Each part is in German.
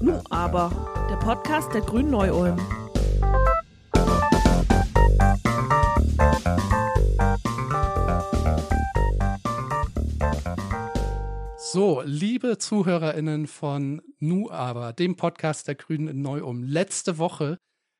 Nu aber, der Podcast der Grünen Neu-Ulm. So, liebe ZuhörerInnen von Nu aber, dem Podcast der Grünen in Neu-Ulm. Letzte Woche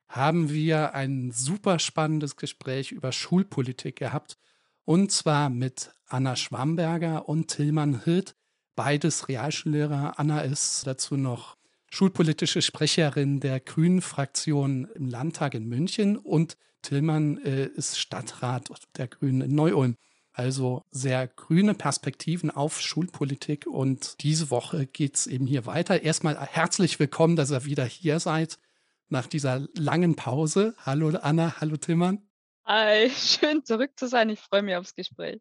haben wir ein super spannendes Gespräch über Schulpolitik gehabt. Und zwar mit Anna Schwamberger und Tillmann Hirt, beides Realschullehrer. Anna ist dazu noch schulpolitische Sprecherin der Grünen-Fraktion im Landtag in München und Tillmann äh, ist Stadtrat der Grünen in Neu-Ulm. Also sehr grüne Perspektiven auf Schulpolitik und diese Woche geht es eben hier weiter. Erstmal herzlich willkommen, dass ihr wieder hier seid nach dieser langen Pause. Hallo Anna, hallo Tillmann. Hi, schön zurück zu sein. Ich freue mich aufs Gespräch.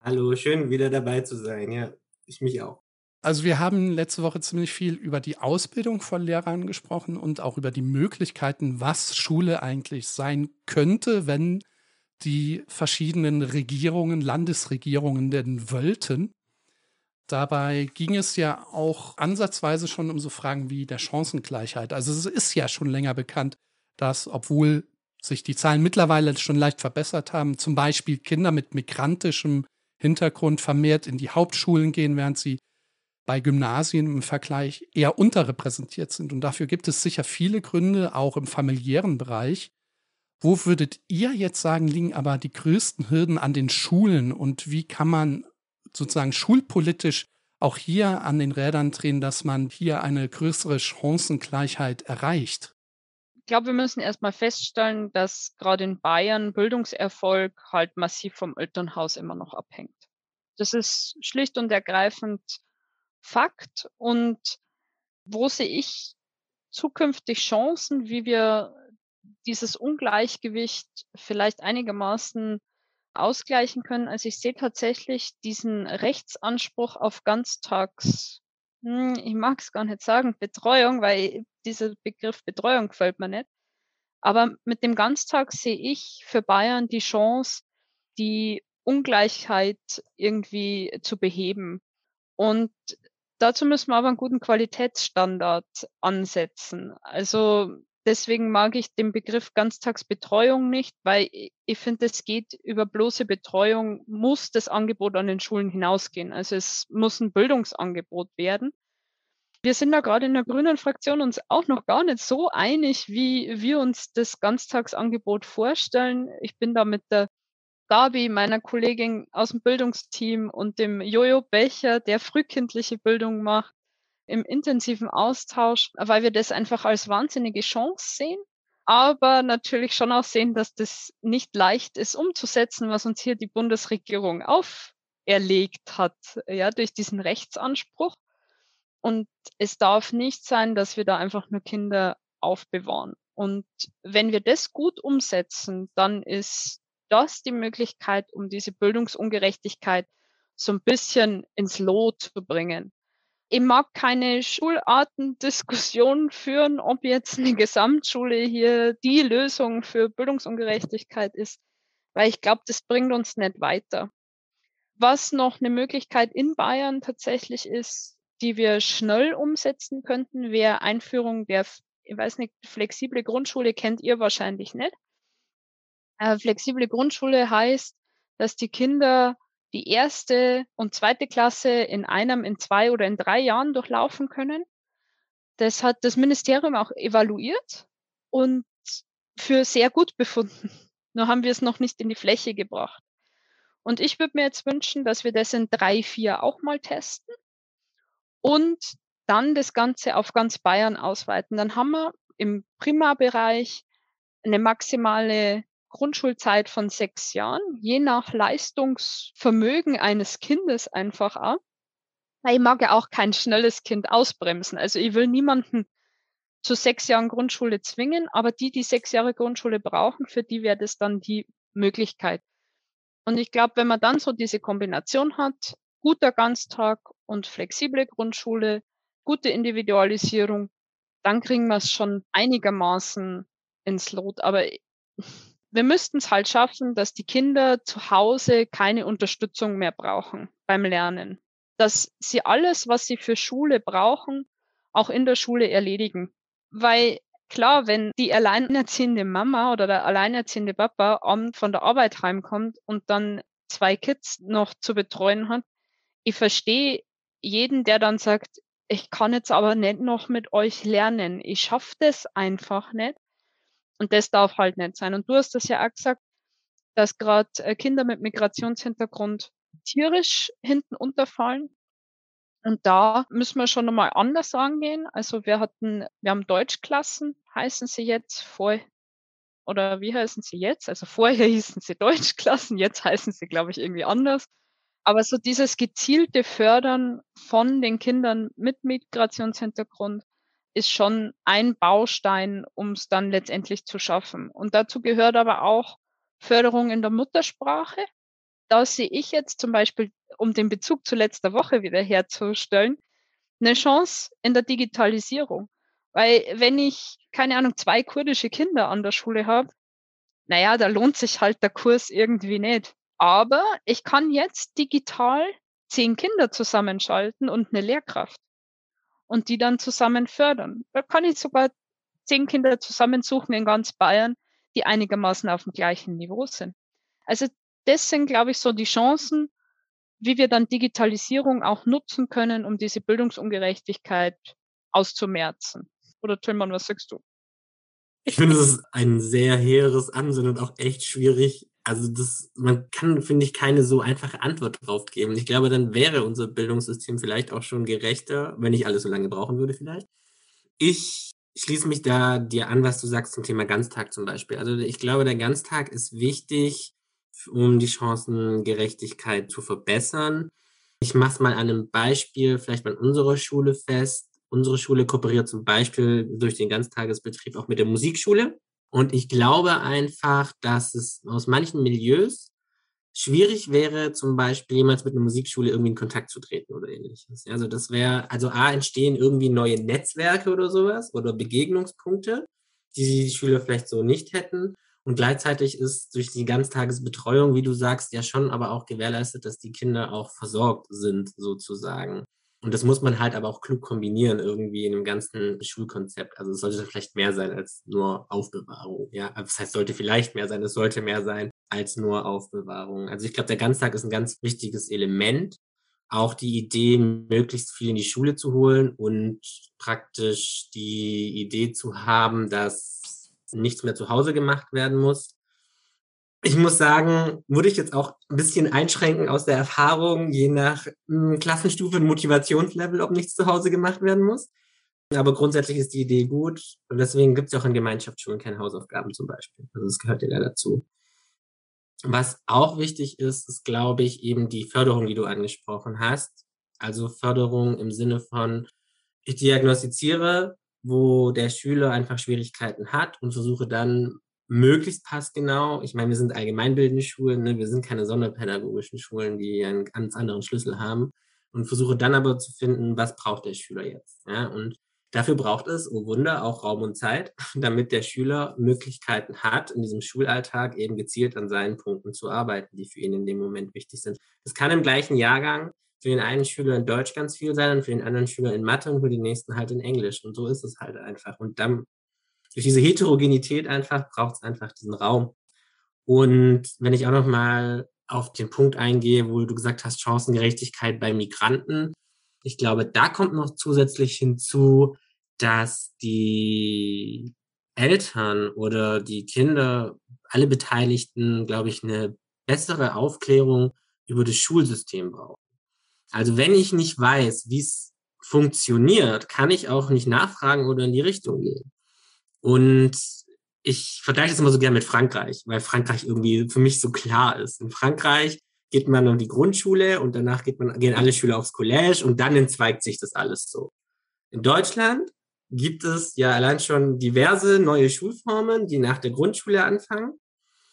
Hallo, schön wieder dabei zu sein. Ja, ich mich auch. Also wir haben letzte Woche ziemlich viel über die Ausbildung von Lehrern gesprochen und auch über die Möglichkeiten, was Schule eigentlich sein könnte, wenn die verschiedenen Regierungen, Landesregierungen denn wollten. Dabei ging es ja auch ansatzweise schon um so Fragen wie der Chancengleichheit. Also es ist ja schon länger bekannt, dass obwohl sich die Zahlen mittlerweile schon leicht verbessert haben, zum Beispiel Kinder mit migrantischem Hintergrund vermehrt in die Hauptschulen gehen, während sie bei Gymnasien im Vergleich eher unterrepräsentiert sind. Und dafür gibt es sicher viele Gründe, auch im familiären Bereich. Wo würdet ihr jetzt sagen, liegen aber die größten Hürden an den Schulen und wie kann man sozusagen schulpolitisch auch hier an den Rädern drehen, dass man hier eine größere Chancengleichheit erreicht? Ich glaube, wir müssen erstmal feststellen, dass gerade in Bayern Bildungserfolg halt massiv vom Elternhaus immer noch abhängt. Das ist schlicht und ergreifend Fakt. Und wo sehe ich zukünftig Chancen, wie wir dieses Ungleichgewicht vielleicht einigermaßen ausgleichen können. Also ich sehe tatsächlich diesen Rechtsanspruch auf Ganztags, ich mag es gar nicht sagen, Betreuung, weil dieser Begriff Betreuung gefällt mir nicht. Aber mit dem Ganztag sehe ich für Bayern die Chance, die Ungleichheit irgendwie zu beheben. Und dazu müssen wir aber einen guten Qualitätsstandard ansetzen. Also deswegen mag ich den Begriff Ganztagsbetreuung nicht, weil ich finde, es geht über bloße Betreuung, muss das Angebot an den Schulen hinausgehen. Also es muss ein Bildungsangebot werden. Wir sind da gerade in der grünen Fraktion uns auch noch gar nicht so einig, wie wir uns das Ganztagsangebot vorstellen. Ich bin da mit der Gabi, meiner Kollegin aus dem Bildungsteam und dem Jojo Becher, der frühkindliche Bildung macht, im intensiven Austausch, weil wir das einfach als wahnsinnige Chance sehen, aber natürlich schon auch sehen, dass das nicht leicht ist umzusetzen, was uns hier die Bundesregierung auferlegt hat, ja, durch diesen Rechtsanspruch. Und es darf nicht sein, dass wir da einfach nur Kinder aufbewahren. Und wenn wir das gut umsetzen, dann ist das die Möglichkeit, um diese Bildungsungerechtigkeit so ein bisschen ins Lot zu bringen ich mag keine Schulartendiskussion führen, ob jetzt eine Gesamtschule hier die Lösung für Bildungsungerechtigkeit ist, weil ich glaube, das bringt uns nicht weiter. Was noch eine Möglichkeit in Bayern tatsächlich ist, die wir schnell umsetzen könnten, wäre Einführung der, ich weiß nicht, flexible Grundschule kennt ihr wahrscheinlich nicht. Äh, flexible Grundschule heißt, dass die Kinder die erste und zweite Klasse in einem, in zwei oder in drei Jahren durchlaufen können. Das hat das Ministerium auch evaluiert und für sehr gut befunden. Nur haben wir es noch nicht in die Fläche gebracht. Und ich würde mir jetzt wünschen, dass wir das in drei, vier auch mal testen und dann das Ganze auf ganz Bayern ausweiten. Dann haben wir im Primarbereich eine maximale Grundschulzeit von sechs Jahren, je nach Leistungsvermögen eines Kindes einfach auch. Ich mag ja auch kein schnelles Kind ausbremsen. Also ich will niemanden zu sechs Jahren Grundschule zwingen, aber die, die sechs Jahre Grundschule brauchen, für die wäre das dann die Möglichkeit. Und ich glaube, wenn man dann so diese Kombination hat, guter Ganztag und flexible Grundschule, gute Individualisierung, dann kriegen wir es schon einigermaßen ins Lot. Aber wir müssten es halt schaffen, dass die Kinder zu Hause keine Unterstützung mehr brauchen beim Lernen. dass sie alles, was sie für Schule brauchen, auch in der Schule erledigen. Weil klar, wenn die alleinerziehende Mama oder der alleinerziehende Papa abend von der Arbeit heimkommt und dann zwei Kids noch zu betreuen hat, ich verstehe jeden, der dann sagt, ich kann jetzt aber nicht noch mit euch lernen. Ich schaffe das einfach nicht. Und das darf halt nicht sein. Und du hast das ja auch gesagt, dass gerade äh, Kinder mit Migrationshintergrund tierisch hinten unterfallen. Und da müssen wir schon nochmal anders angehen. Also wir hatten, wir haben Deutschklassen, heißen sie jetzt vor, oder wie heißen sie jetzt? Also vorher hießen sie Deutschklassen, jetzt heißen sie, glaube ich, irgendwie anders. Aber so dieses gezielte Fördern von den Kindern mit Migrationshintergrund ist schon ein Baustein, um es dann letztendlich zu schaffen. Und dazu gehört aber auch Förderung in der Muttersprache. Da sehe ich jetzt zum Beispiel, um den Bezug zu letzter Woche wieder herzustellen, eine Chance in der Digitalisierung. Weil wenn ich, keine Ahnung, zwei kurdische Kinder an der Schule habe, naja, da lohnt sich halt der Kurs irgendwie nicht. Aber ich kann jetzt digital zehn Kinder zusammenschalten und eine Lehrkraft und die dann zusammen fördern. Da kann ich sogar zehn Kinder zusammensuchen in ganz Bayern, die einigermaßen auf dem gleichen Niveau sind. Also das sind, glaube ich, so die Chancen, wie wir dann Digitalisierung auch nutzen können, um diese Bildungsungerechtigkeit auszumerzen. Oder Tillmann, was sagst du? Ich finde, es ist ein sehr hehres Ansinnen und auch echt schwierig, also das, man kann, finde ich, keine so einfache Antwort drauf geben. Ich glaube, dann wäre unser Bildungssystem vielleicht auch schon gerechter, wenn ich alles so lange brauchen würde vielleicht. Ich schließe mich da dir an, was du sagst zum Thema Ganztag zum Beispiel. Also ich glaube, der Ganztag ist wichtig, um die Chancengerechtigkeit zu verbessern. Ich mache es mal an einem Beispiel, vielleicht bei unserer Schule fest. Unsere Schule kooperiert zum Beispiel durch den Ganztagesbetrieb auch mit der Musikschule. Und ich glaube einfach, dass es aus manchen Milieus schwierig wäre, zum Beispiel jemals mit einer Musikschule irgendwie in Kontakt zu treten oder ähnliches. Also das wäre, also A, entstehen irgendwie neue Netzwerke oder sowas oder Begegnungspunkte, die die Schüler vielleicht so nicht hätten. Und gleichzeitig ist durch die Ganztagesbetreuung, wie du sagst, ja schon aber auch gewährleistet, dass die Kinder auch versorgt sind, sozusagen. Und das muss man halt aber auch klug kombinieren irgendwie in einem ganzen Schulkonzept. Also es sollte vielleicht mehr sein als nur Aufbewahrung. Ja, also das heißt, sollte vielleicht mehr sein, es sollte mehr sein als nur Aufbewahrung. Also ich glaube, der Ganztag ist ein ganz wichtiges Element. Auch die Idee, möglichst viel in die Schule zu holen und praktisch die Idee zu haben, dass nichts mehr zu Hause gemacht werden muss, ich muss sagen, würde ich jetzt auch ein bisschen einschränken aus der Erfahrung, je nach hm, Klassenstufe und Motivationslevel, ob nichts zu Hause gemacht werden muss. Aber grundsätzlich ist die Idee gut und deswegen gibt es auch in Gemeinschaftsschulen keine Hausaufgaben zum Beispiel. Also das gehört ja da dazu. Was auch wichtig ist, ist, glaube ich, eben die Förderung, die du angesprochen hast. Also Förderung im Sinne von, ich diagnostiziere, wo der Schüler einfach Schwierigkeiten hat und versuche dann möglichst passgenau. Ich meine, wir sind allgemeinbildende Schulen, ne? wir sind keine sonderpädagogischen Schulen, die einen ganz anderen Schlüssel haben und versuche dann aber zu finden, was braucht der Schüler jetzt. Ja? Und dafür braucht es, oh Wunder, auch Raum und Zeit, damit der Schüler Möglichkeiten hat, in diesem Schulalltag eben gezielt an seinen Punkten zu arbeiten, die für ihn in dem Moment wichtig sind. Das kann im gleichen Jahrgang für den einen Schüler in Deutsch ganz viel sein und für den anderen Schüler in Mathe und für den nächsten halt in Englisch. Und so ist es halt einfach. Und dann durch diese Heterogenität einfach braucht es einfach diesen Raum. Und wenn ich auch noch mal auf den Punkt eingehe, wo du gesagt hast, Chancengerechtigkeit bei Migranten. Ich glaube, da kommt noch zusätzlich hinzu, dass die Eltern oder die Kinder, alle Beteiligten, glaube ich, eine bessere Aufklärung über das Schulsystem brauchen. Also wenn ich nicht weiß, wie es funktioniert, kann ich auch nicht nachfragen oder in die Richtung gehen. Und ich vergleiche das immer so gerne mit Frankreich, weil Frankreich irgendwie für mich so klar ist. In Frankreich geht man an die Grundschule und danach geht man, gehen alle Schüler aufs College und dann entzweigt sich das alles so. In Deutschland gibt es ja allein schon diverse neue Schulformen, die nach der Grundschule anfangen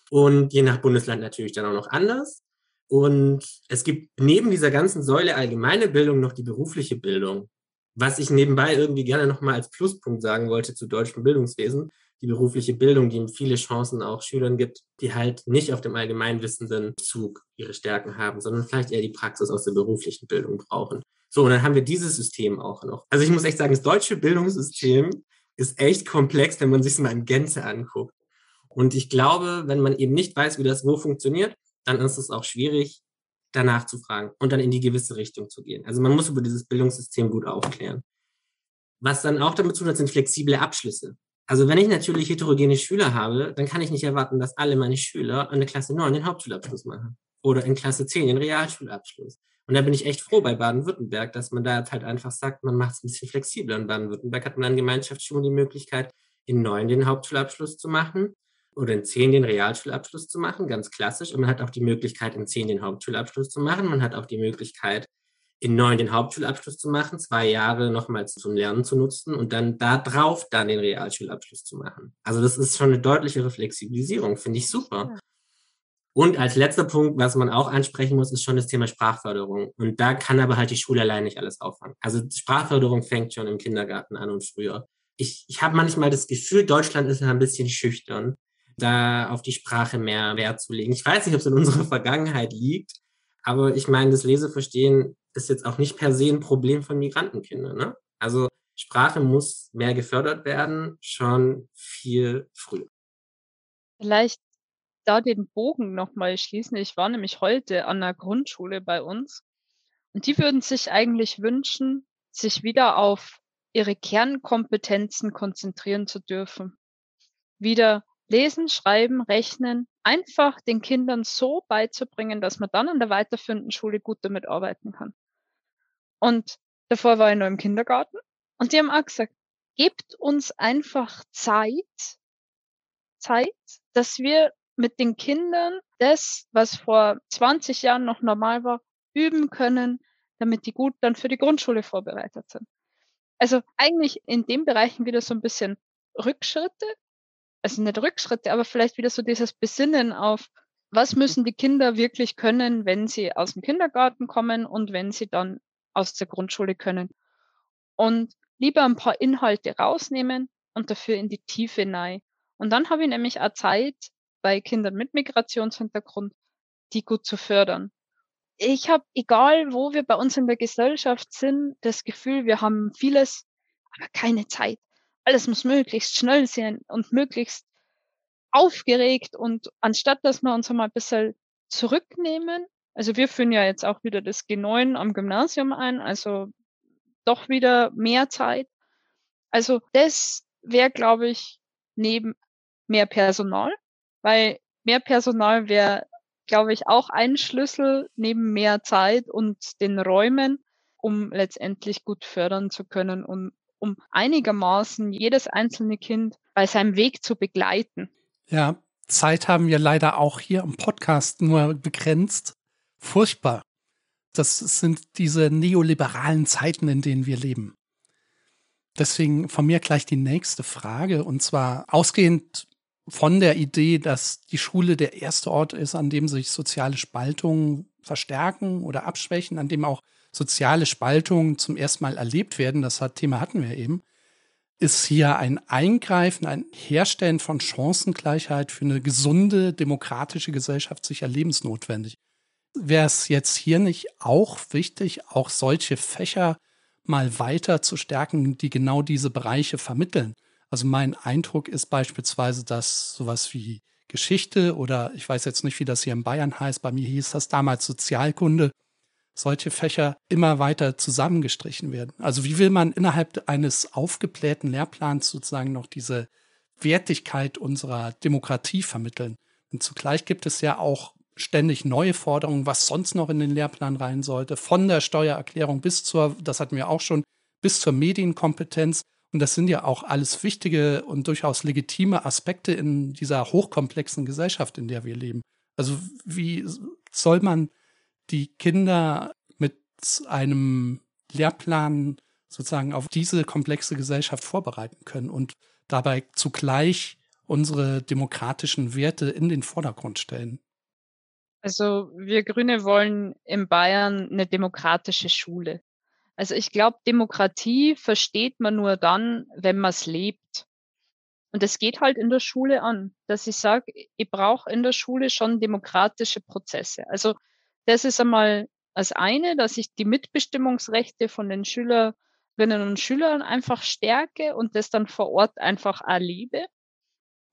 und je nach Bundesland natürlich dann auch noch anders. Und es gibt neben dieser ganzen Säule allgemeine Bildung noch die berufliche Bildung. Was ich nebenbei irgendwie gerne nochmal als Pluspunkt sagen wollte zu deutschem Bildungswesen, die berufliche Bildung, die ihm viele Chancen auch Schülern gibt, die halt nicht auf dem allgemeinwissenden Zug ihre Stärken haben, sondern vielleicht eher die Praxis aus der beruflichen Bildung brauchen. So, und dann haben wir dieses System auch noch. Also ich muss echt sagen, das deutsche Bildungssystem ist echt komplex, wenn man sich es mal in Gänze anguckt. Und ich glaube, wenn man eben nicht weiß, wie das wo funktioniert, dann ist es auch schwierig, danach zu fragen und dann in die gewisse Richtung zu gehen. Also man muss über dieses Bildungssystem gut aufklären. Was dann auch damit zu tun hat, sind flexible Abschlüsse. Also wenn ich natürlich heterogene Schüler habe, dann kann ich nicht erwarten, dass alle meine Schüler an der Klasse 9 den Hauptschulabschluss machen oder in Klasse 10 den Realschulabschluss. Und da bin ich echt froh bei Baden-Württemberg, dass man da halt einfach sagt, man macht es ein bisschen flexibler. In Baden-Württemberg hat man an Gemeinschaftsschulen die Möglichkeit, in 9 den Hauptschulabschluss zu machen oder in 10 den Realschulabschluss zu machen, ganz klassisch. Und man hat auch die Möglichkeit, in 10 den Hauptschulabschluss zu machen. Man hat auch die Möglichkeit, in 9 den Hauptschulabschluss zu machen, zwei Jahre nochmals zum Lernen zu nutzen und dann da drauf dann den Realschulabschluss zu machen. Also das ist schon eine deutlichere Flexibilisierung, finde ich super. Und als letzter Punkt, was man auch ansprechen muss, ist schon das Thema Sprachförderung. Und da kann aber halt die Schule allein nicht alles auffangen. Also Sprachförderung fängt schon im Kindergarten an und früher. Ich, ich habe manchmal das Gefühl, Deutschland ist ja ein bisschen schüchtern da auf die Sprache mehr Wert zu legen. Ich weiß nicht, ob es in unserer Vergangenheit liegt, aber ich meine, das Leseverstehen ist jetzt auch nicht per se ein Problem von Migrantenkindern. Ne? Also Sprache muss mehr gefördert werden, schon viel früher. Vielleicht da den Bogen nochmal schließen. Ich war nämlich heute an der Grundschule bei uns und die würden sich eigentlich wünschen, sich wieder auf ihre Kernkompetenzen konzentrieren zu dürfen. Wieder Lesen, Schreiben, Rechnen einfach den Kindern so beizubringen, dass man dann an der weiterführenden Schule gut damit arbeiten kann. Und davor war ich nur im Kindergarten und die haben auch gesagt, gebt uns einfach Zeit, Zeit, dass wir mit den Kindern das, was vor 20 Jahren noch normal war, üben können, damit die gut dann für die Grundschule vorbereitet sind. Also eigentlich in den Bereichen wieder so ein bisschen Rückschritte, also nicht Rückschritte, aber vielleicht wieder so dieses Besinnen auf, was müssen die Kinder wirklich können, wenn sie aus dem Kindergarten kommen und wenn sie dann aus der Grundschule können. Und lieber ein paar Inhalte rausnehmen und dafür in die Tiefe hinein. Und dann habe ich nämlich auch Zeit bei Kindern mit Migrationshintergrund, die gut zu fördern. Ich habe, egal wo wir bei uns in der Gesellschaft sind, das Gefühl, wir haben vieles, aber keine Zeit alles muss möglichst schnell sein und möglichst aufgeregt und anstatt, dass wir uns einmal ein bisschen zurücknehmen, also wir führen ja jetzt auch wieder das G9 am Gymnasium ein, also doch wieder mehr Zeit. Also das wäre, glaube ich, neben mehr Personal, weil mehr Personal wäre, glaube ich, auch ein Schlüssel neben mehr Zeit und den Räumen, um letztendlich gut fördern zu können und um einigermaßen jedes einzelne Kind bei seinem Weg zu begleiten. Ja, Zeit haben wir leider auch hier im Podcast nur begrenzt. Furchtbar. Das sind diese neoliberalen Zeiten, in denen wir leben. Deswegen von mir gleich die nächste Frage, und zwar ausgehend von der Idee, dass die Schule der erste Ort ist, an dem sich soziale Spaltungen verstärken oder abschwächen, an dem auch soziale Spaltungen zum ersten Mal erlebt werden, das Thema hatten wir eben, ist hier ein Eingreifen, ein Herstellen von Chancengleichheit für eine gesunde, demokratische Gesellschaft sicher lebensnotwendig. Wäre es jetzt hier nicht auch wichtig, auch solche Fächer mal weiter zu stärken, die genau diese Bereiche vermitteln? Also mein Eindruck ist beispielsweise, dass sowas wie Geschichte oder ich weiß jetzt nicht, wie das hier in Bayern heißt, bei mir hieß das damals Sozialkunde, solche Fächer immer weiter zusammengestrichen werden. Also wie will man innerhalb eines aufgeblähten Lehrplans sozusagen noch diese Wertigkeit unserer Demokratie vermitteln? Und zugleich gibt es ja auch ständig neue Forderungen, was sonst noch in den Lehrplan rein sollte, von der Steuererklärung bis zur, das hatten wir auch schon, bis zur Medienkompetenz. Und das sind ja auch alles wichtige und durchaus legitime Aspekte in dieser hochkomplexen Gesellschaft, in der wir leben. Also wie soll man die Kinder mit einem Lehrplan sozusagen auf diese komplexe Gesellschaft vorbereiten können und dabei zugleich unsere demokratischen Werte in den Vordergrund stellen. Also wir Grüne wollen in Bayern eine demokratische Schule. Also ich glaube, Demokratie versteht man nur dann, wenn man es lebt. Und das geht halt in der Schule an, dass ich sage, ich brauche in der Schule schon demokratische Prozesse. Also das ist einmal das eine, dass ich die Mitbestimmungsrechte von den Schülerinnen und Schülern einfach stärke und das dann vor Ort einfach erlebe.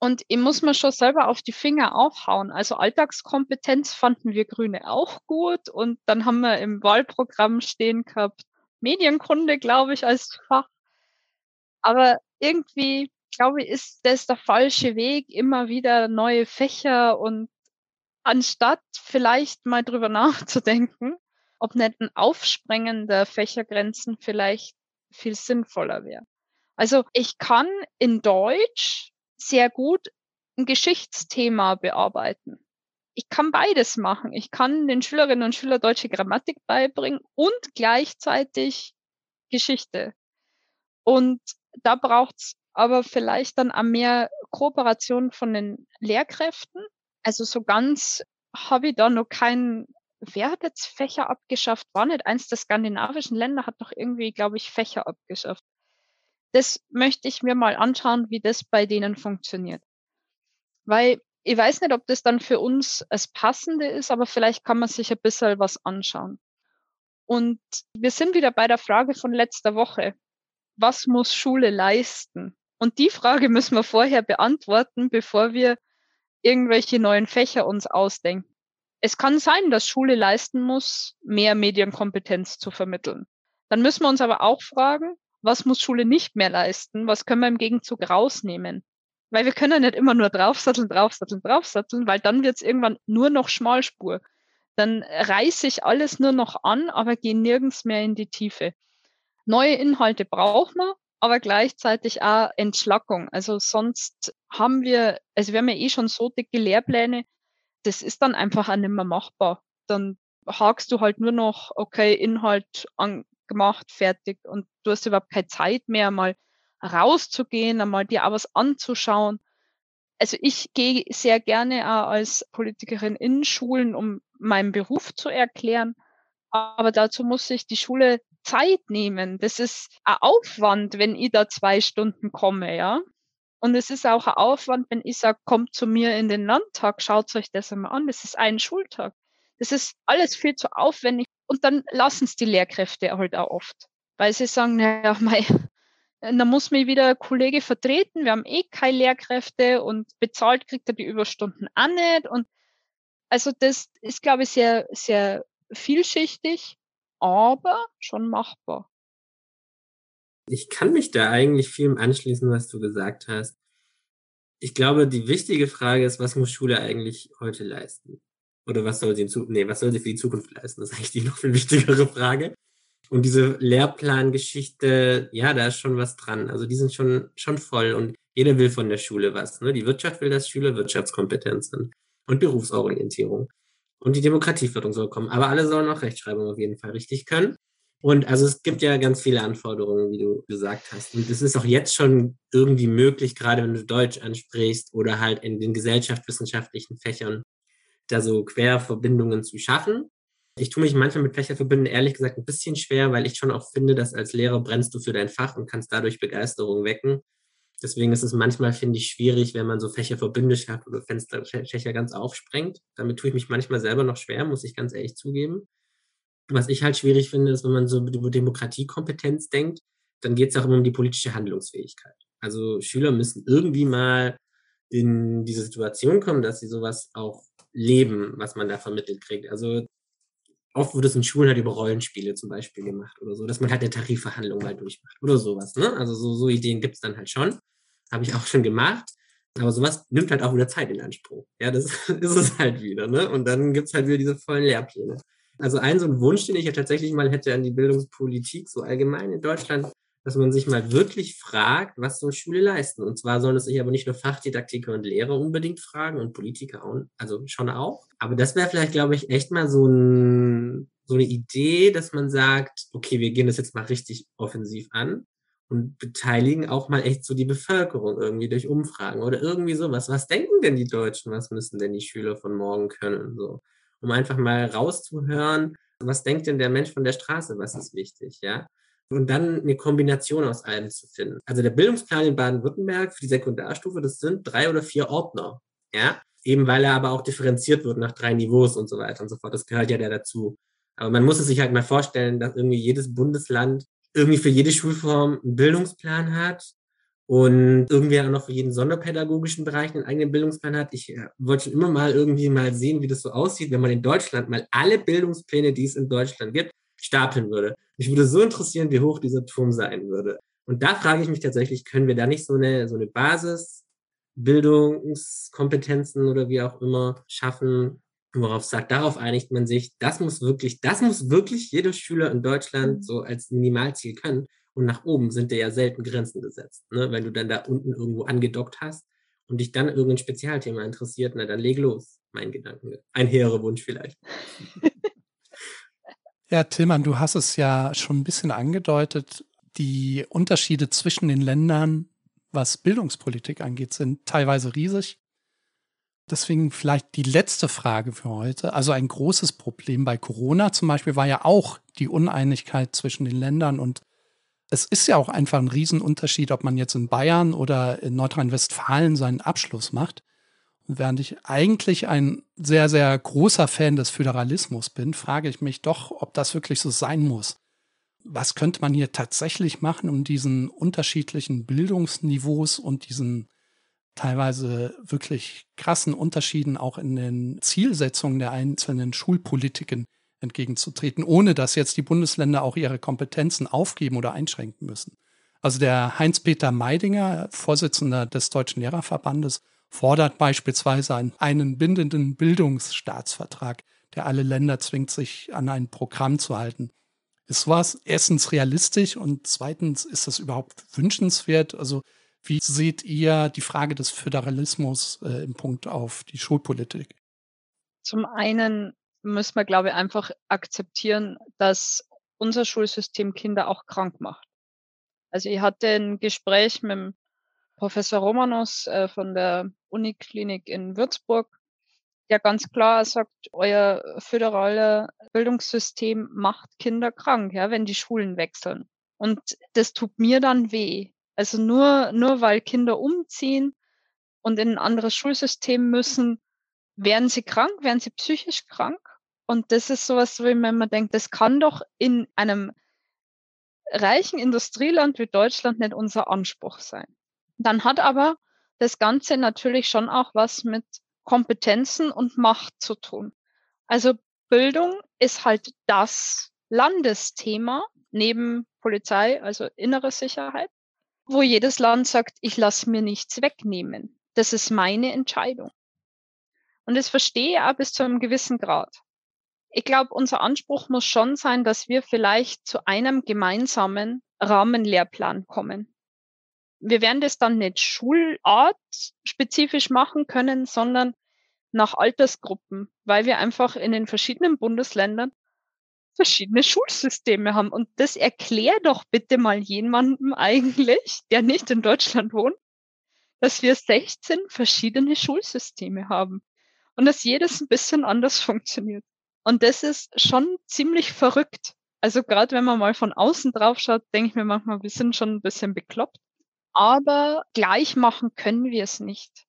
Und ich muss mir schon selber auf die Finger aufhauen. Also Alltagskompetenz fanden wir Grüne auch gut. Und dann haben wir im Wahlprogramm stehen gehabt, Medienkunde, glaube ich, als Fach. Aber irgendwie, glaube ich, ist das der falsche Weg, immer wieder neue Fächer und anstatt vielleicht mal drüber nachzudenken, ob nicht ein Aufsprengen der Fächergrenzen vielleicht viel sinnvoller wäre. Also ich kann in Deutsch sehr gut ein Geschichtsthema bearbeiten. Ich kann beides machen. Ich kann den Schülerinnen und Schülern deutsche Grammatik beibringen und gleichzeitig Geschichte. Und da braucht's aber vielleicht dann auch mehr Kooperation von den Lehrkräften. Also so ganz habe ich da noch keinen, wer hat jetzt Fächer abgeschafft? War nicht eins der skandinavischen Länder, hat doch irgendwie, glaube ich, Fächer abgeschafft das möchte ich mir mal anschauen, wie das bei denen funktioniert. Weil ich weiß nicht, ob das dann für uns das Passende ist, aber vielleicht kann man sich ein bisschen was anschauen. Und wir sind wieder bei der Frage von letzter Woche. Was muss Schule leisten? Und die Frage müssen wir vorher beantworten, bevor wir irgendwelche neuen Fächer uns ausdenken. Es kann sein, dass Schule leisten muss, mehr Medienkompetenz zu vermitteln. Dann müssen wir uns aber auch fragen, was muss Schule nicht mehr leisten, was können wir im Gegenzug rausnehmen. Weil wir können ja nicht immer nur draufsatteln, draufsatteln, draufsatteln, weil dann wird es irgendwann nur noch Schmalspur. Dann reiße ich alles nur noch an, aber gehe nirgends mehr in die Tiefe. Neue Inhalte braucht man, aber gleichzeitig auch Entschlackung. Also sonst haben wir, also wir haben ja eh schon so dicke Lehrpläne, das ist dann einfach auch nicht mehr machbar. Dann hakst du halt nur noch, okay, Inhalt gemacht, fertig und du hast überhaupt keine Zeit mehr, mal rauszugehen, einmal dir auch was anzuschauen. Also ich gehe sehr gerne auch als Politikerin in Schulen, um meinen Beruf zu erklären. Aber dazu muss sich die Schule Zeit nehmen. Das ist ein Aufwand, wenn ich da zwei Stunden komme, ja. Und es ist auch ein Aufwand, wenn ich sage, kommt zu mir in den Landtag, schaut euch das einmal an. Das ist ein Schultag. Das ist alles viel zu aufwendig. Und dann lassen es die Lehrkräfte halt auch oft, weil sie sagen, naja, mei, da muss mich wieder ein Kollege vertreten, wir haben eh keine Lehrkräfte und bezahlt kriegt er die Überstunden auch nicht. Und also das ist, glaube ich, sehr, sehr vielschichtig, aber schon machbar. Ich kann mich da eigentlich vielem anschließen, was du gesagt hast. Ich glaube, die wichtige Frage ist, was muss Schule eigentlich heute leisten? Oder was soll sie in Zukunft, nee, was soll sie für die Zukunft leisten? Das ist eigentlich die noch viel wichtigere Frage. Und diese Lehrplangeschichte, ja, da ist schon was dran. Also die sind schon, schon voll und jeder will von der Schule was. Ne? Die Wirtschaft will, dass Schüler Wirtschaftskompetenz sind und Berufsorientierung. Und die Demokratieförderung soll kommen. Aber alle sollen auch Rechtschreibung auf jeden Fall richtig können. Und also es gibt ja ganz viele Anforderungen, wie du gesagt hast. Und es ist auch jetzt schon irgendwie möglich, gerade wenn du Deutsch ansprichst oder halt in den gesellschaftswissenschaftlichen Fächern, da so Querverbindungen zu schaffen. Ich tue mich manchmal mit Fächerverbünden ehrlich gesagt ein bisschen schwer, weil ich schon auch finde, dass als Lehrer brennst du für dein Fach und kannst dadurch Begeisterung wecken. Deswegen ist es manchmal, finde ich, schwierig, wenn man so Fächerverbünde schafft oder Fenster, Fächer ganz aufsprengt. Damit tue ich mich manchmal selber noch schwer, muss ich ganz ehrlich zugeben. Was ich halt schwierig finde, ist, wenn man so über Demokratiekompetenz denkt, dann geht es auch immer um die politische Handlungsfähigkeit. Also Schüler müssen irgendwie mal in diese Situation kommen, dass sie sowas auch leben, was man da vermittelt kriegt. Also oft wird es in Schulen halt über Rollenspiele zum Beispiel gemacht oder so, dass man halt eine Tarifverhandlung mal durchmacht oder sowas. Ne? Also so, so Ideen gibt es dann halt schon. Habe ich auch schon gemacht. Aber sowas nimmt halt auch wieder Zeit in Anspruch. Ja, das ist es halt wieder. Ne? Und dann gibt es halt wieder diese vollen Lehrpläne. Also ein so ein Wunsch, den ich ja tatsächlich mal hätte an die Bildungspolitik, so allgemein in Deutschland, dass man sich mal wirklich fragt, was soll Schule leisten? Und zwar sollen es sich aber nicht nur Fachdidaktiker und Lehrer unbedingt fragen und Politiker auch, also schon auch. Aber das wäre vielleicht, glaube ich, echt mal so, ein, so eine Idee, dass man sagt, okay, wir gehen das jetzt mal richtig offensiv an und beteiligen auch mal echt so die Bevölkerung irgendwie durch Umfragen oder irgendwie sowas. Was denken denn die Deutschen? Was müssen denn die Schüler von morgen können? So, um einfach mal rauszuhören, was denkt denn der Mensch von der Straße? Was ist wichtig? Ja. und dann eine Kombination aus allem zu finden. Also der Bildungsplan in Baden-Württemberg für die Sekundarstufe, das sind drei oder vier Ordner. Ja, eben weil er aber auch differenziert wird nach drei Niveaus und so weiter und so fort. Das gehört ja der dazu. Aber man muss es sich halt mal vorstellen, dass irgendwie jedes Bundesland irgendwie für jede Schulform einen Bildungsplan hat und irgendwie auch noch für jeden sonderpädagogischen Bereich einen eigenen Bildungsplan hat. Ich äh, wollte schon immer mal irgendwie mal sehen, wie das so aussieht, wenn man in Deutschland mal alle Bildungspläne, die es in Deutschland gibt, stapeln würde. Mich würde so interessieren, wie hoch dieser Turm sein würde. Und da frage ich mich tatsächlich, können wir da nicht so eine, so eine Basis Bildungskompetenzen oder wie auch immer schaffen, worauf sagt, darauf einigt man sich, das muss wirklich, das muss wirklich jeder Schüler in Deutschland mhm. so als Minimalziel können. Und nach oben sind ja selten Grenzen gesetzt. Ne? Wenn du dann da unten irgendwo angedockt hast und dich dann irgendein Spezialthema interessiert, na dann leg los, mein Gedanken. Ein hehrer Wunsch vielleicht. ja, Tillmann, du hast es ja schon ein bisschen angedeutet. Die Unterschiede zwischen den Ländern was Bildungspolitik angeht, sind teilweise riesig. Deswegen vielleicht die letzte Frage für heute. Also ein großes Problem bei Corona zum Beispiel war ja auch die Uneinigkeit zwischen den Ländern und es ist ja auch einfach ein Riesenunterschied, ob man jetzt in Bayern oder in Nordrhein-Westfalen seinen Abschluss macht. Und während ich eigentlich ein sehr, sehr großer Fan des Föderalismus bin, frage ich mich doch, ob das wirklich so sein muss was könnte man hier tatsächlich machen, um diesen unterschiedlichen Bildungsniveaus und diesen teilweise wirklich krassen Unterschieden auch in den Zielsetzungen der einzelnen Schulpolitiken entgegenzutreten, ohne dass jetzt die Bundesländer auch ihre Kompetenzen aufgeben oder einschränken müssen. Also der Heinz-Peter Meidinger, Vorsitzender des Deutschen Lehrerverbandes, fordert beispielsweise einen bindenden Bildungsstaatsvertrag, der alle Länder zwingt, sich an ein Programm zu halten. Ist was erstens realistisch und zweitens ist das überhaupt wünschenswert? Also wie seht ihr die Frage des Föderalismus äh, im Punkt auf die Schulpolitik? Zum einen müssen wir, glaube ich, einfach akzeptieren, dass unser Schulsystem Kinder auch krank macht. Also ich hatte ein Gespräch mit Professor Romanos äh, von der Uniklinik in Würzburg ja ganz klar sagt, euer föderale Bildungssystem macht Kinder krank, ja, wenn die Schulen wechseln. Und das tut mir dann weh. Also nur, nur weil Kinder umziehen und in ein anderes Schulsystem müssen, werden sie krank, werden sie psychisch krank. Und das ist sowas, wo man immer denkt, das kann doch in einem reichen Industrieland wie Deutschland nicht unser Anspruch sein. Dann hat aber das Ganze natürlich schon auch was mit Kompetenzen und Macht zu tun. Also Bildung ist halt das Landesthema neben Polizei, also innere Sicherheit, wo jedes Land sagt, ich lasse mir nichts wegnehmen. Das ist meine Entscheidung. Und das verstehe ich auch bis zu einem gewissen Grad. Ich glaube, unser Anspruch muss schon sein, dass wir vielleicht zu einem gemeinsamen Rahmenlehrplan kommen wir werden das dann nicht schulartspezifisch machen können, sondern nach Altersgruppen, weil wir einfach in den verschiedenen Bundesländern verschiedene Schulsysteme haben. Und das erklärt doch bitte mal jemandem eigentlich, der nicht in Deutschland wohnt, dass wir 16 verschiedene Schulsysteme haben und dass jedes ein bisschen anders funktioniert. Und das ist schon ziemlich verrückt. Also gerade wenn man mal von außen drauf schaut, denke ich mir manchmal, wir sind schon ein bisschen bekloppt aber gleich machen können wir es nicht.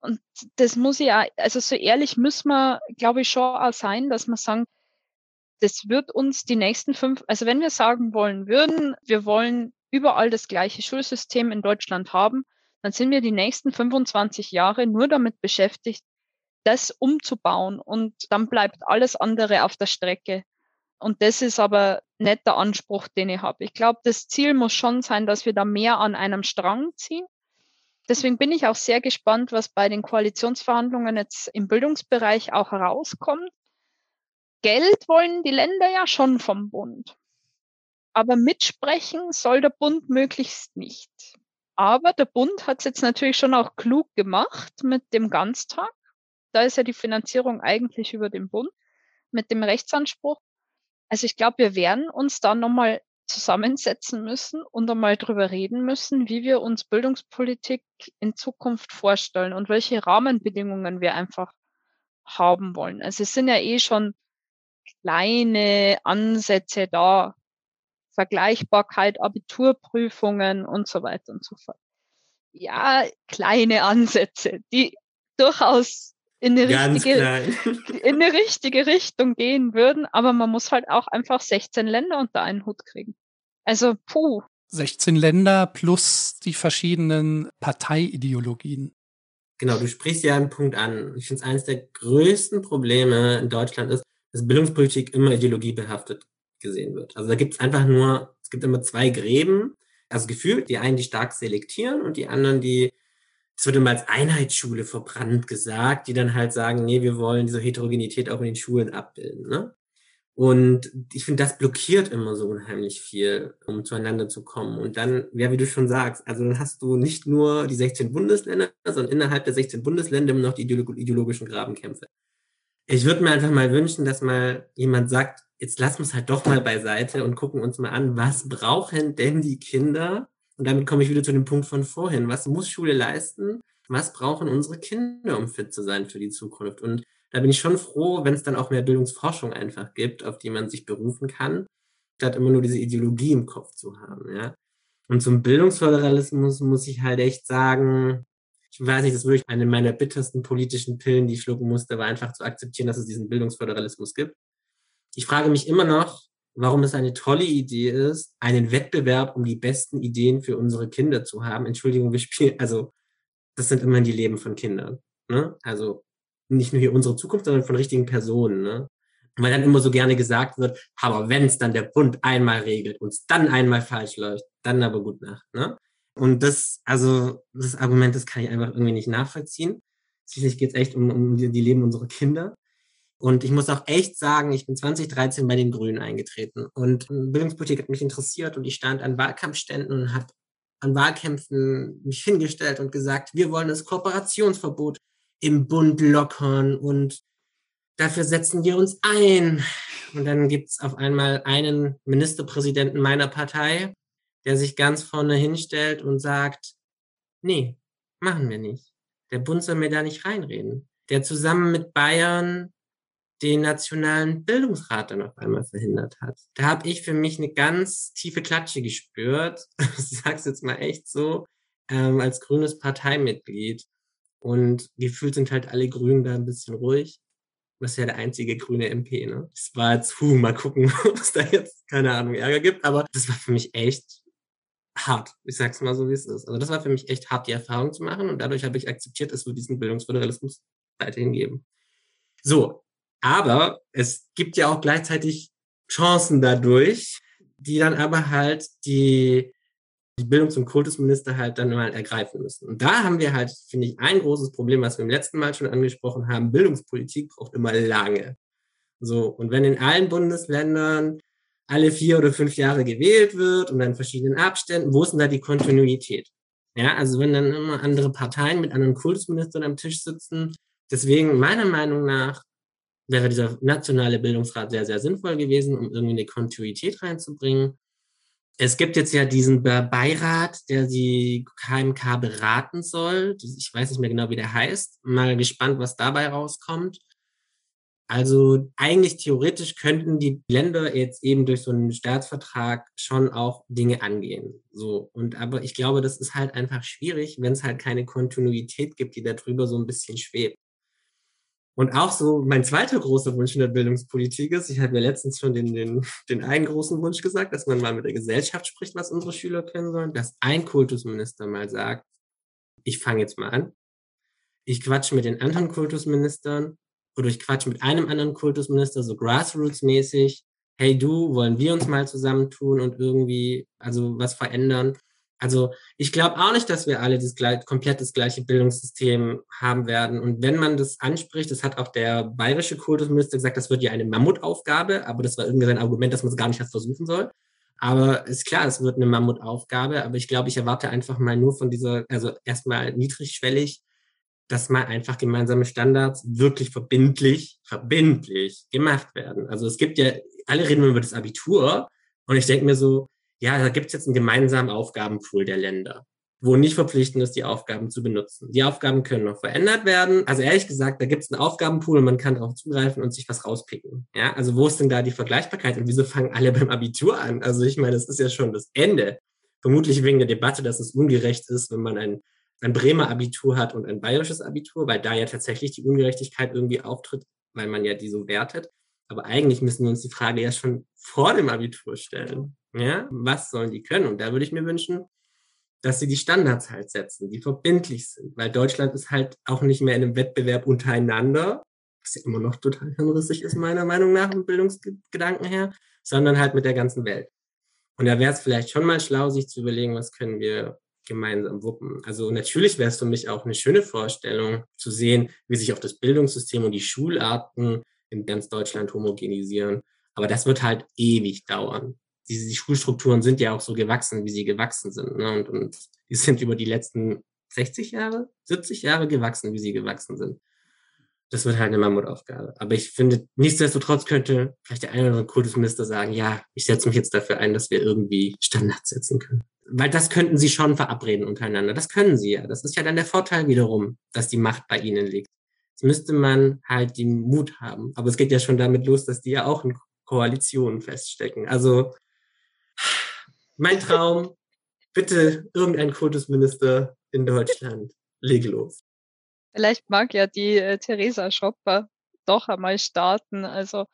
Und das muss ja, also so ehrlich müssen wir, glaube ich, schon auch sein, dass wir sagen, das wird uns die nächsten fünf, also wenn wir sagen wollen würden, wir wollen überall das gleiche Schulsystem in Deutschland haben, dann sind wir die nächsten 25 Jahre nur damit beschäftigt, das umzubauen und dann bleibt alles andere auf der Strecke. Und das ist aber nicht der Anspruch, den ich habe. Ich glaube, das Ziel muss schon sein, dass wir da mehr an einem Strang ziehen. Deswegen bin ich auch sehr gespannt, was bei den Koalitionsverhandlungen jetzt im Bildungsbereich auch herauskommt. Geld wollen die Länder ja schon vom Bund. Aber mitsprechen soll der Bund möglichst nicht. Aber der Bund hat es jetzt natürlich schon auch klug gemacht mit dem Ganztag. Da ist ja die Finanzierung eigentlich über den Bund mit dem Rechtsanspruch. Also ich glaube, wir werden uns dann nochmal zusammensetzen müssen und einmal drüber reden müssen, wie wir uns Bildungspolitik in Zukunft vorstellen und welche Rahmenbedingungen wir einfach haben wollen. Also es sind ja eh schon kleine Ansätze da. Vergleichbarkeit, Abiturprüfungen und so weiter und so fort. Ja, kleine Ansätze, die durchaus in eine, richtige, in eine richtige Richtung gehen würden, aber man muss halt auch einfach 16 Länder unter einen Hut kriegen. Also, puh. 16 Länder plus die verschiedenen Parteiideologien. Genau, du sprichst ja einen Punkt an. Ich finde es eines der größten Probleme in Deutschland ist, dass Bildungspolitik immer ideologiebehaftet gesehen wird. Also da gibt es einfach nur, es gibt immer zwei Gräben, also gefühlt, die einen, die stark selektieren und die anderen, die, es wird immer als Einheitsschule verbrannt gesagt, die dann halt sagen, nee, wir wollen diese Heterogenität auch in den Schulen abbilden. Ne? Und ich finde, das blockiert immer so unheimlich viel, um zueinander zu kommen. Und dann, ja, wie du schon sagst, also dann hast du nicht nur die 16 Bundesländer, sondern innerhalb der 16 Bundesländer immer noch die ideologischen Grabenkämpfe. Ich würde mir einfach mal wünschen, dass mal jemand sagt, jetzt lassen wir es halt doch mal beiseite und gucken uns mal an, was brauchen denn die Kinder? Und damit komme ich wieder zu dem Punkt von vorhin. Was muss Schule leisten? Was brauchen unsere Kinder, um fit zu sein für die Zukunft? Und da bin ich schon froh, wenn es dann auch mehr Bildungsforschung einfach gibt, auf die man sich berufen kann, statt immer nur diese Ideologie im Kopf zu haben, ja. Und zum Bildungsföderalismus muss ich halt echt sagen, ich weiß nicht, das würde ich eine meiner bittersten politischen Pillen, die ich schlucken musste, war einfach zu akzeptieren, dass es diesen Bildungsföderalismus gibt ich frage mich immer noch, warum es eine tolle Idee ist, einen Wettbewerb um die besten Ideen für unsere Kinder zu haben. Entschuldigung, wir spielen, also das sind immerhin die Leben von Kindern. Ne? Also nicht nur hier unsere Zukunft, sondern von richtigen Personen. Ne? Weil dann immer so gerne gesagt wird, aber wenn es dann der Bund einmal regelt und es dann einmal falsch läuft, dann aber gut nach. Ne? Und das, also das Argument, das kann ich einfach irgendwie nicht nachvollziehen. Schließlich geht es echt um, um die, Leben unserer Kinder. Und ich muss auch echt sagen, ich bin 2013 bei den Grünen eingetreten und Bildungspolitik hat mich interessiert und ich stand an Wahlkampfständen und habe an Wahlkämpfen mich hingestellt und gesagt, wir wollen das Kooperationsverbot im Bund lockern und dafür setzen wir uns ein. Und dann gibt's auf einmal einen Ministerpräsidenten meiner Partei, der sich ganz vorne hinstellt und sagt, nee, machen wir nicht. Der Bund soll mir da nicht reinreden. Der zusammen mit Bayern den nationalen Bildungsrat dann auf einmal verhindert hat. Da habe ich für mich eine ganz tiefe Klatsche gespürt, ich sag's jetzt mal echt so, ähm, als grünes Parteimitglied. Und gefühlt sind halt alle Grünen da ein bisschen ruhig. Das ist ja der einzige grüne MP, ne? Das war jetzt, puh, mal gucken, ob es da jetzt, keine Ahnung, Ärger gibt. Aber das war für mich echt hart. Ich sag's mal so, wie es ist. Also das war für mich echt hart, die Erfahrung zu machen. Und dadurch habe ich akzeptiert, es wird diesen Bildungsföderalismus weiterhin geben. So, aber es gibt ja auch gleichzeitig Chancen dadurch, die dann aber halt die, die Bildungs- und Kultusminister halt dann mal ergreifen müssen. Und da haben wir halt, finde ich, ein großes Problem, was wir im letzten Mal schon angesprochen haben. Bildungspolitik braucht immer lange. So. Und wenn in allen Bundesländern alle vier oder fünf Jahre gewählt wird und dann verschiedenen Abständen, wo ist denn da die Kontinuität? Ja, also wenn dann immer andere Parteien mit anderen Kultusministern am Tisch sitzen, deswegen meiner Meinung nach wäre dieser nationale Bildungsrat sehr, sehr sinnvoll gewesen, um irgendwie eine Kontinuität reinzubringen. Es gibt jetzt ja diesen Beirat, der die KMK beraten soll. Ich weiß nicht mehr genau, wie der heißt. Mal gespannt, was dabei rauskommt. Also eigentlich theoretisch könnten die Länder jetzt eben durch so einen Staatsvertrag schon auch Dinge angehen. So. Und aber ich glaube, das ist halt einfach schwierig, wenn es halt keine Kontinuität gibt, die darüber so ein bisschen schwebt. Und auch so mein zweiter großer Wunsch in der Bildungspolitik ist, ich habe ja letztens schon den, den, den einen großen Wunsch gesagt, dass man mal mit der Gesellschaft spricht, was unsere Schüler können sollen, dass ein Kultusminister mal sagt, ich fange jetzt mal an, ich quatsche mit den anderen Kultusministern oder ich quatsche mit einem anderen Kultusminister so grassroots-mäßig, hey du, wollen wir uns mal zusammentun und irgendwie also was verändern? Also ich glaube auch nicht, dass wir alle das gleich, komplett das gleiche Bildungssystem haben werden. Und wenn man das anspricht, das hat auch der bayerische Kultusminister gesagt, das wird ja eine Mammutaufgabe, aber das war irgendwie sein Argument, dass man es gar nicht erst versuchen soll. Aber ist klar, es wird eine Mammutaufgabe, aber ich glaube, ich erwarte einfach mal nur von dieser, also erstmal niedrigschwellig, dass mal einfach gemeinsame Standards wirklich verbindlich, verbindlich gemacht werden. Also es gibt ja, alle reden über das Abitur und ich denke mir so, ja, da gibt es jetzt einen gemeinsamen Aufgabenpool der Länder. wo nicht verpflichtend ist, die Aufgaben zu benutzen. Die Aufgaben können noch verändert werden. Also ehrlich gesagt, da gibt es einen Aufgabenpool und man kann darauf zugreifen und sich was rauspicken. Ja, also wo ist denn da die Vergleichbarkeit und wieso fangen alle beim Abitur an? Also ich meine, das ist ja schon das Ende. Vermutlich wegen der Debatte, dass es ungerecht ist, wenn man ein, ein Bremer Abitur hat und ein bayerisches Abitur, weil da ja tatsächlich die Ungerechtigkeit irgendwie auftritt, weil man ja die so wertet. Aber eigentlich müssen wir uns die Frage ja schon vor dem Abitur stellen. Ja, was sollen die können? Und da würde ich mir wünschen, dass sie die Standards halt setzen, die verbindlich sind, weil Deutschland ist halt auch nicht mehr in einem Wettbewerb untereinander, was ja immer noch total hirnrissig ist, meiner Meinung nach, im Bildungsgedanken her, sondern halt mit der ganzen Welt. Und da wäre es vielleicht schon mal schlau, sich zu überlegen, was können wir gemeinsam wuppen. Also natürlich wäre es für mich auch eine schöne Vorstellung zu sehen, wie sich auch das Bildungssystem und die Schularten in ganz Deutschland homogenisieren. Aber das wird halt ewig dauern die, die Schulstrukturen sind ja auch so gewachsen, wie sie gewachsen sind. Ne? Und, und die sind über die letzten 60 Jahre, 70 Jahre gewachsen, wie sie gewachsen sind. Das wird halt eine Mammutaufgabe. Aber ich finde, nichtsdestotrotz könnte vielleicht der eine oder andere Kultusminister sagen, ja, ich setze mich jetzt dafür ein, dass wir irgendwie Standards setzen können. Weil das könnten sie schon verabreden untereinander. Das können sie ja. Das ist ja dann der Vorteil wiederum, dass die Macht bei ihnen liegt. Jetzt müsste man halt den Mut haben. Aber es geht ja schon damit los, dass die ja auch in Koalitionen feststecken. Also mein Traum, bitte irgendein Kultusminister in Deutschland, lege los. Vielleicht mag ja die äh, Theresa Schopper doch einmal starten. Also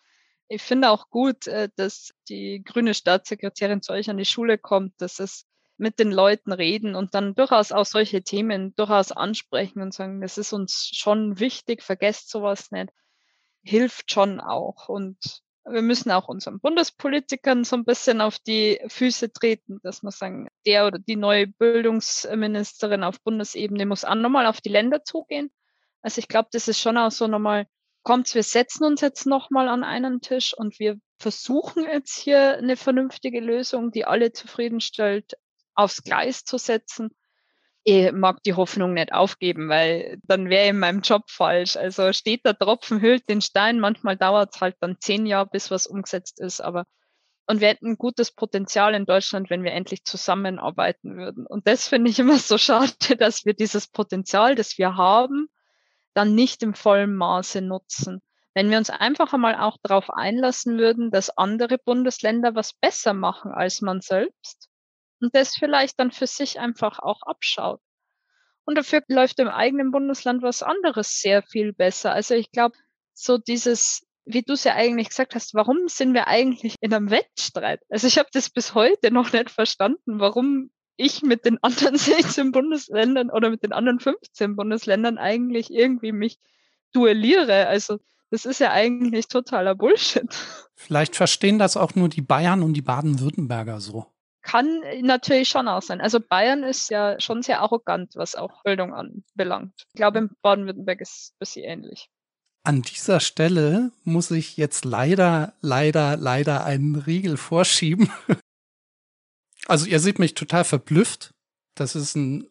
ich finde auch gut, äh, dass die grüne Staatssekretärin zu euch an die Schule kommt, dass es mit den Leuten reden und dann durchaus auch solche Themen durchaus ansprechen und sagen, das ist uns schon wichtig, vergesst sowas nicht, hilft schon auch. Und wir müssen auch unseren Bundespolitikern so ein bisschen auf die Füße treten, dass wir sagen, der oder die neue Bildungsministerin auf Bundesebene muss auch nochmal auf die Länder zugehen. Also ich glaube, das ist schon auch so nochmal, kommt, wir setzen uns jetzt nochmal an einen Tisch und wir versuchen jetzt hier eine vernünftige Lösung, die alle zufriedenstellt, aufs Gleis zu setzen ich mag die Hoffnung nicht aufgeben, weil dann wäre in meinem Job falsch. Also steht der Tropfen, hüllt den Stein. Manchmal dauert es halt dann zehn Jahre, bis was umgesetzt ist. Aber und wir hätten ein gutes Potenzial in Deutschland, wenn wir endlich zusammenarbeiten würden. Und das finde ich immer so schade, dass wir dieses Potenzial, das wir haben, dann nicht im vollen Maße nutzen. Wenn wir uns einfach einmal auch darauf einlassen würden, dass andere Bundesländer was besser machen als man selbst, und das vielleicht dann für sich einfach auch abschaut. Und dafür läuft im eigenen Bundesland was anderes sehr viel besser. Also ich glaube, so dieses, wie du es ja eigentlich gesagt hast, warum sind wir eigentlich in einem Wettstreit? Also ich habe das bis heute noch nicht verstanden, warum ich mit den anderen 16 Bundesländern oder mit den anderen 15 Bundesländern eigentlich irgendwie mich duelliere. Also das ist ja eigentlich totaler Bullshit. Vielleicht verstehen das auch nur die Bayern und die Baden-Württemberger so. Kann natürlich schon auch sein. Also Bayern ist ja schon sehr arrogant, was auch Bildung anbelangt. Ich glaube, in Baden-Württemberg ist es ein bisschen ähnlich. An dieser Stelle muss ich jetzt leider, leider, leider einen Riegel vorschieben. Also ihr seht mich total verblüfft. Das ist ein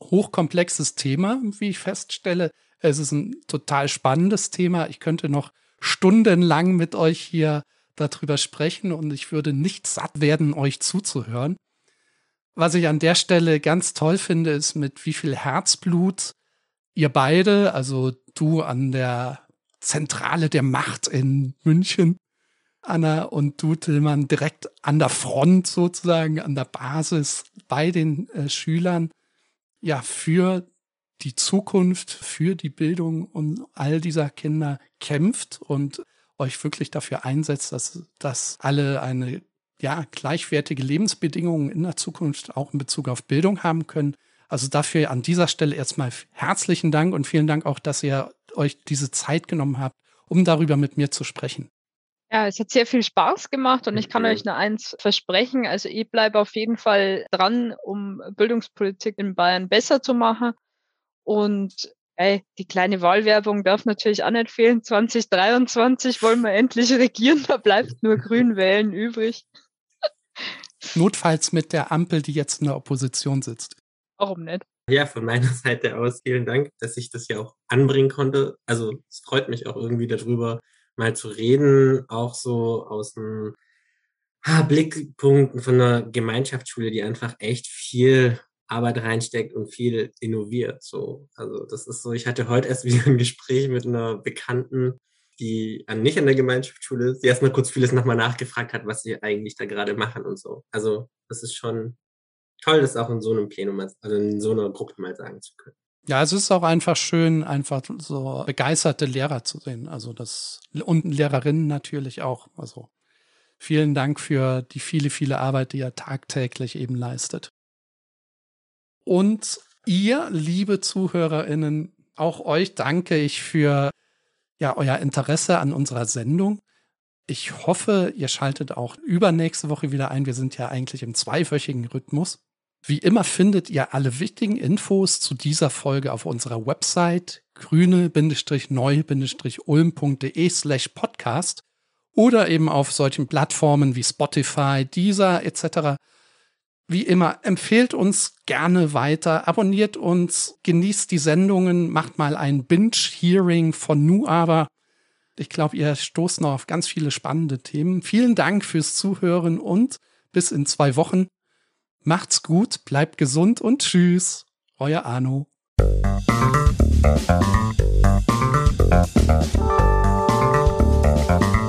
hochkomplexes Thema, wie ich feststelle. Es ist ein total spannendes Thema. Ich könnte noch stundenlang mit euch hier darüber sprechen und ich würde nicht satt werden, euch zuzuhören. Was ich an der Stelle ganz toll finde, ist, mit wie viel Herzblut ihr beide, also du an der Zentrale der Macht in München, Anna und du, Tillmann, direkt an der Front sozusagen, an der Basis bei den äh, Schülern, ja, für die Zukunft, für die Bildung und all dieser Kinder kämpft und euch wirklich dafür einsetzt, dass, dass alle eine ja, gleichwertige Lebensbedingungen in der Zukunft auch in Bezug auf Bildung haben können. Also dafür an dieser Stelle erstmal herzlichen Dank und vielen Dank auch, dass ihr euch diese Zeit genommen habt, um darüber mit mir zu sprechen. Ja, es hat sehr viel Spaß gemacht und ich kann euch nur eins versprechen. Also ich bleibe auf jeden Fall dran, um Bildungspolitik in Bayern besser zu machen. Und die kleine Wahlwerbung darf natürlich auch nicht fehlen. 2023 wollen wir endlich regieren, da bleibt nur Grün wählen übrig. Notfalls mit der Ampel, die jetzt in der Opposition sitzt. Warum nicht? Ja, von meiner Seite aus vielen Dank, dass ich das ja auch anbringen konnte. Also es freut mich auch irgendwie darüber, mal zu reden, auch so aus dem ah, Blickpunkt von einer Gemeinschaftsschule, die einfach echt viel Arbeit reinsteckt und viel innoviert. So, also das ist so. Ich hatte heute erst wieder ein Gespräch mit einer Bekannten, die an, nicht an der Gemeinschaftsschule ist, die erstmal kurz vieles nochmal nachgefragt hat, was sie eigentlich da gerade machen und so. Also das ist schon toll, das auch in so einem Plenum, also in so einer Gruppe mal sagen zu können. Ja, es ist auch einfach schön, einfach so begeisterte Lehrer zu sehen. Also das und Lehrerinnen natürlich auch. Also vielen Dank für die viele, viele Arbeit, die ihr tagtäglich eben leistet. Und ihr, liebe ZuhörerInnen, auch euch danke ich für ja, euer Interesse an unserer Sendung. Ich hoffe, ihr schaltet auch übernächste Woche wieder ein. Wir sind ja eigentlich im zweiwöchigen Rhythmus. Wie immer findet ihr alle wichtigen Infos zu dieser Folge auf unserer Website grüne-neu-ulm.de slash podcast oder eben auf solchen Plattformen wie Spotify, Deezer etc. Wie immer, empfehlt uns gerne weiter, abonniert uns, genießt die Sendungen, macht mal ein Binge-Hearing von Nu aber. Ich glaube, ihr stoßt noch auf ganz viele spannende Themen. Vielen Dank fürs Zuhören und bis in zwei Wochen. Macht's gut, bleibt gesund und tschüss. Euer Arno. Thank.